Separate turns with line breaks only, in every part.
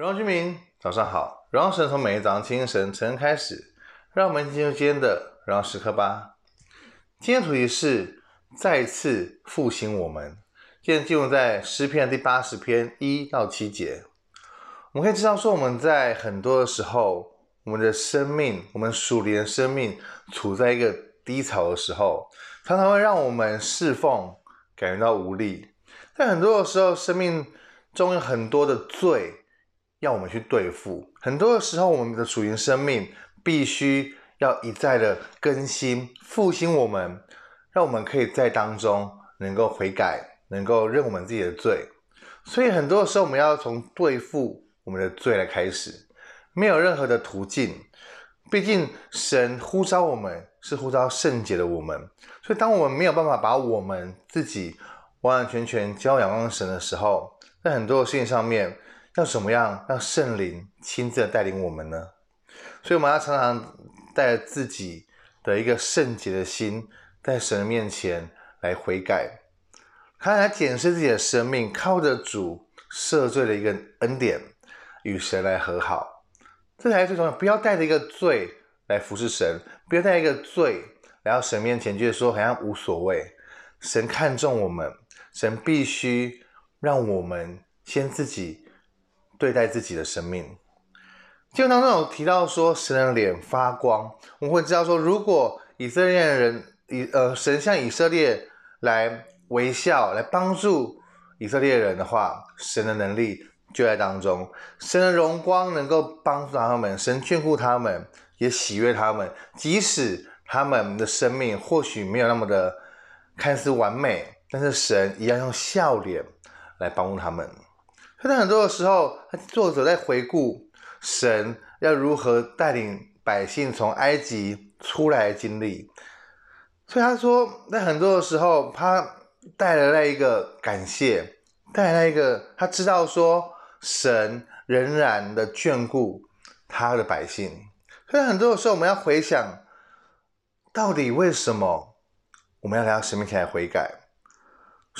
荣耀居民，早上好！荣耀神从每一早上清晨晨开始，让我们进入今天的荣耀时刻吧。今天主题是再次复兴我们。今天进入在诗篇第八十篇一到七节，我们可以知道说，我们在很多的时候，我们的生命，我们属灵的生命处在一个低潮的时候，常常会让我们侍奉感觉到无力。在很多的时候，生命中有很多的罪。要我们去对付，很多的时候，我们的属灵生命必须要一再的更新、复兴我们，让我们可以在当中能够悔改，能够认我们自己的罪。所以很多的时候，我们要从对付我们的罪来开始，没有任何的途径。毕竟神呼召我们是呼召圣洁的我们，所以当我们没有办法把我们自己完完全全交仰望神的时候，在很多的事情上面。要怎么样让圣灵亲自带领我们呢？所以我们要常常带着自己的一个圣洁的心，在神的面前来悔改，看来检视自己的生命，靠着主赦罪的一个恩典，与神来和好，这才是最重要。不要带着一个罪来服侍神，不要带一个罪来到神面前，就是说好像无所谓。神看重我们，神必须让我们先自己。对待自己的生命，经文当中有提到说，神的脸发光，我们会知道说，如果以色列人以呃神向以色列来微笑，来帮助以色列人的话，神的能力就在当中，神的荣光能够帮助他们，神眷顾他们，也喜悦他们，即使他们的生命或许没有那么的看似完美，但是神一样用笑脸来帮助他们。他在很多的时候，作者在回顾神要如何带领百姓从埃及出来的经历，所以他说，在很多的时候，他带来了一个感谢，带来一个他知道说神仍然的眷顾他的百姓。所以很多的时候，我们要回想，到底为什么我们要来到神面前来悔改？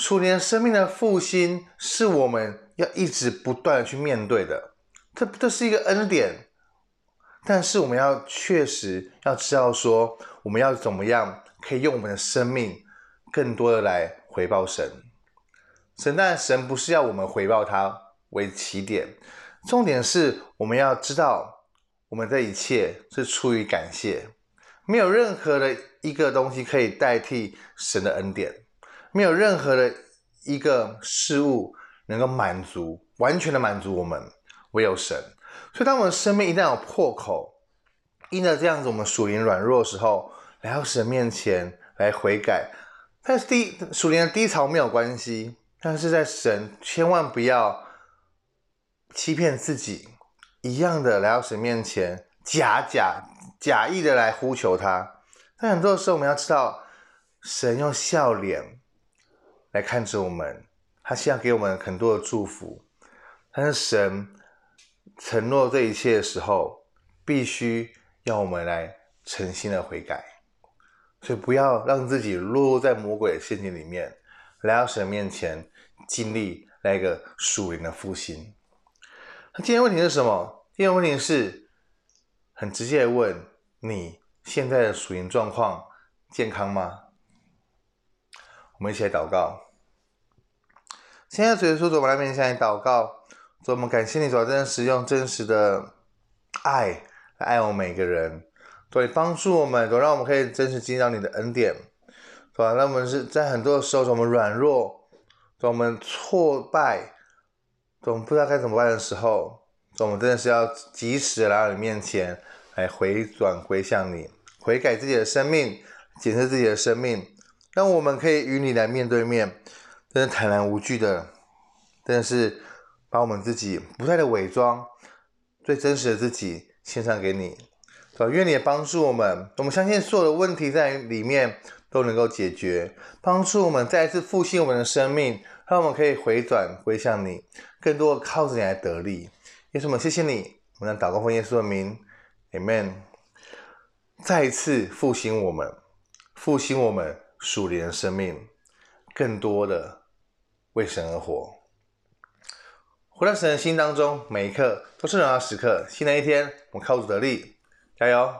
属灵生命的复兴是我们。要一直不断的去面对的，这这是一个恩典，但是我们要确实要知道说，我们要怎么样可以用我们的生命更多的来回报神。神，但神不是要我们回报他为起点，重点是我们要知道，我们这一切是出于感谢，没有任何的一个东西可以代替神的恩典，没有任何的一个事物。能够满足，完全的满足我们，唯有神。所以，当我们生命一旦有破口，因着这样子，我们属灵软弱的时候，来到神面前来悔改。但是低属灵的低潮没有关系，但是在神千万不要欺骗自己，一样的来到神面前，假假假意的来呼求他。但很多时候，我们要知道，神用笑脸来看着我们。他希望给我们很多的祝福，但是神承诺这一切的时候，必须要我们来诚心的悔改，所以不要让自己落入在魔鬼的陷阱里面，来到神面前，经历来一个属灵的复兴。那今天问题是什么？今天问题是很直接的问：你现在的属灵状况健康吗？我们一起来祷告。现在，主耶稣，我们来面向你祷告，主我们感谢你，主要真实用真实的爱来爱我们每个人，主你帮助我们，主让我们可以真实经历到你的恩典，是吧？那我们是在很多的时候，我们软弱，我们挫败，我们不知道该怎么办的时候，我们真的是要及时来到你面前来回转回向你，悔改自己的生命，检测自己的生命，让我们可以与你来面对面。真的坦然无惧的，真的是把我们自己不再的伪装，最真实的自己献上给你，对吧？愿你也帮助我们，我们相信所有的问题在里面都能够解决，帮助我们再一次复兴我们的生命，让我们可以回转归向你，更多的靠着你来得力。耶稣们，谢谢你，我们来祷告奉耶稣的名，Amen。再一次复兴我们，复兴我们属灵的生命，更多的。为神而活，活在神的心当中，每一刻都是荣耀时刻。新的一天，我们靠主得力，加油！